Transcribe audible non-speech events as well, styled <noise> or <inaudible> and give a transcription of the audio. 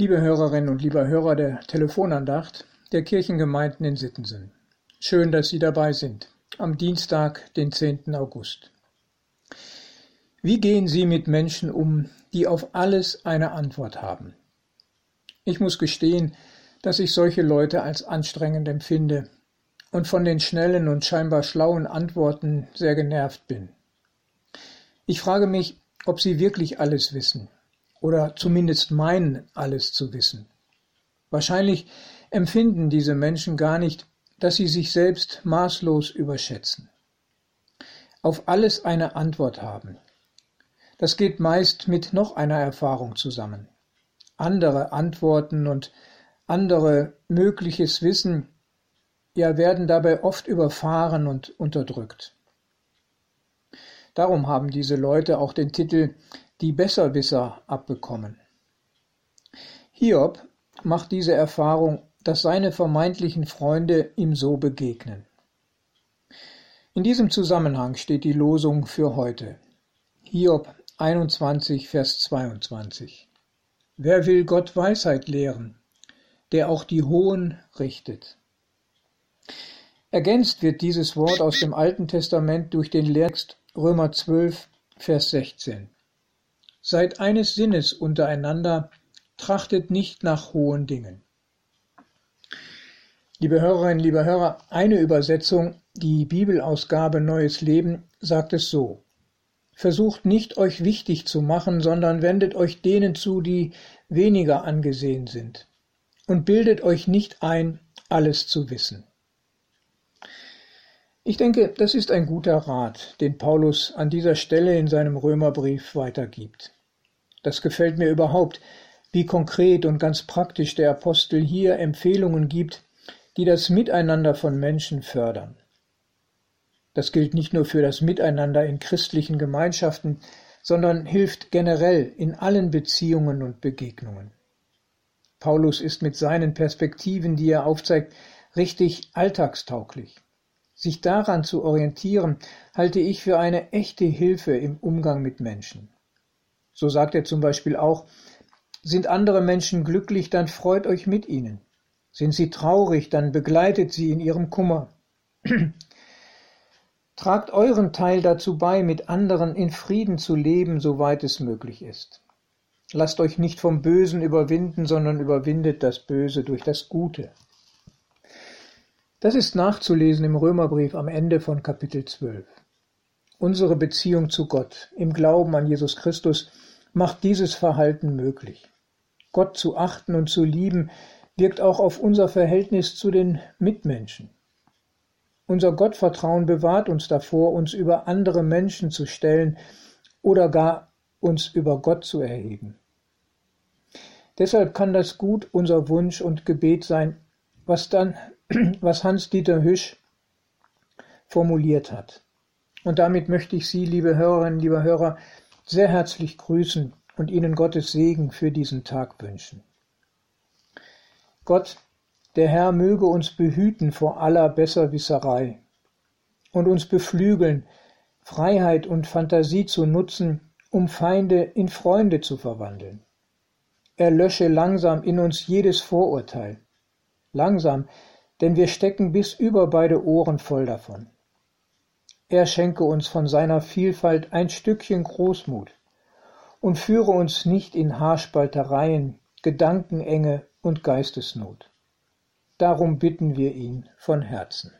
Liebe Hörerinnen und lieber Hörer der Telefonandacht der Kirchengemeinden in Sittensen. Schön, dass Sie dabei sind. Am Dienstag, den 10. August. Wie gehen Sie mit Menschen um, die auf alles eine Antwort haben? Ich muss gestehen, dass ich solche Leute als anstrengend empfinde und von den schnellen und scheinbar schlauen Antworten sehr genervt bin. Ich frage mich, ob sie wirklich alles wissen oder zumindest meinen, alles zu wissen. Wahrscheinlich empfinden diese Menschen gar nicht, dass sie sich selbst maßlos überschätzen. Auf alles eine Antwort haben. Das geht meist mit noch einer Erfahrung zusammen. Andere Antworten und andere mögliches Wissen ja werden dabei oft überfahren und unterdrückt. Darum haben diese Leute auch den Titel die Besserwisser abbekommen. Hiob macht diese Erfahrung, dass seine vermeintlichen Freunde ihm so begegnen. In diesem Zusammenhang steht die Losung für heute. Hiob 21, Vers 22. Wer will Gott Weisheit lehren, der auch die Hohen richtet? Ergänzt wird dieses Wort aus dem Alten Testament durch den Lehrtext Römer 12, Vers 16. Seid eines Sinnes untereinander, trachtet nicht nach hohen Dingen. Liebe Hörerinnen, liebe Hörer, eine Übersetzung, die Bibelausgabe Neues Leben, sagt es so. Versucht nicht euch wichtig zu machen, sondern wendet euch denen zu, die weniger angesehen sind. Und bildet euch nicht ein, alles zu wissen. Ich denke, das ist ein guter Rat, den Paulus an dieser Stelle in seinem Römerbrief weitergibt. Das gefällt mir überhaupt, wie konkret und ganz praktisch der Apostel hier Empfehlungen gibt, die das Miteinander von Menschen fördern. Das gilt nicht nur für das Miteinander in christlichen Gemeinschaften, sondern hilft generell in allen Beziehungen und Begegnungen. Paulus ist mit seinen Perspektiven, die er aufzeigt, richtig alltagstauglich. Sich daran zu orientieren, halte ich für eine echte Hilfe im Umgang mit Menschen. So sagt er zum Beispiel auch, sind andere Menschen glücklich, dann freut euch mit ihnen. Sind sie traurig, dann begleitet sie in ihrem Kummer. <clears throat> Tragt euren Teil dazu bei, mit anderen in Frieden zu leben, soweit es möglich ist. Lasst euch nicht vom Bösen überwinden, sondern überwindet das Böse durch das Gute. Das ist nachzulesen im Römerbrief am Ende von Kapitel 12. Unsere Beziehung zu Gott im Glauben an Jesus Christus macht dieses Verhalten möglich. Gott zu achten und zu lieben wirkt auch auf unser Verhältnis zu den Mitmenschen. Unser Gottvertrauen bewahrt uns davor, uns über andere Menschen zu stellen oder gar uns über Gott zu erheben. Deshalb kann das gut unser Wunsch und Gebet sein, was dann <clears throat> was Hans-Dieter Hüsch formuliert hat. Und damit möchte ich Sie, liebe Hörerinnen, liebe Hörer, sehr herzlich grüßen und Ihnen Gottes Segen für diesen Tag wünschen. Gott, der Herr möge uns behüten vor aller Besserwisserei und uns beflügeln, Freiheit und Fantasie zu nutzen, um Feinde in Freunde zu verwandeln. Er lösche langsam in uns jedes Vorurteil. Langsam, denn wir stecken bis über beide Ohren voll davon. Er schenke uns von seiner Vielfalt ein Stückchen Großmut und führe uns nicht in Haarspaltereien, Gedankenenge und Geistesnot. Darum bitten wir ihn von Herzen.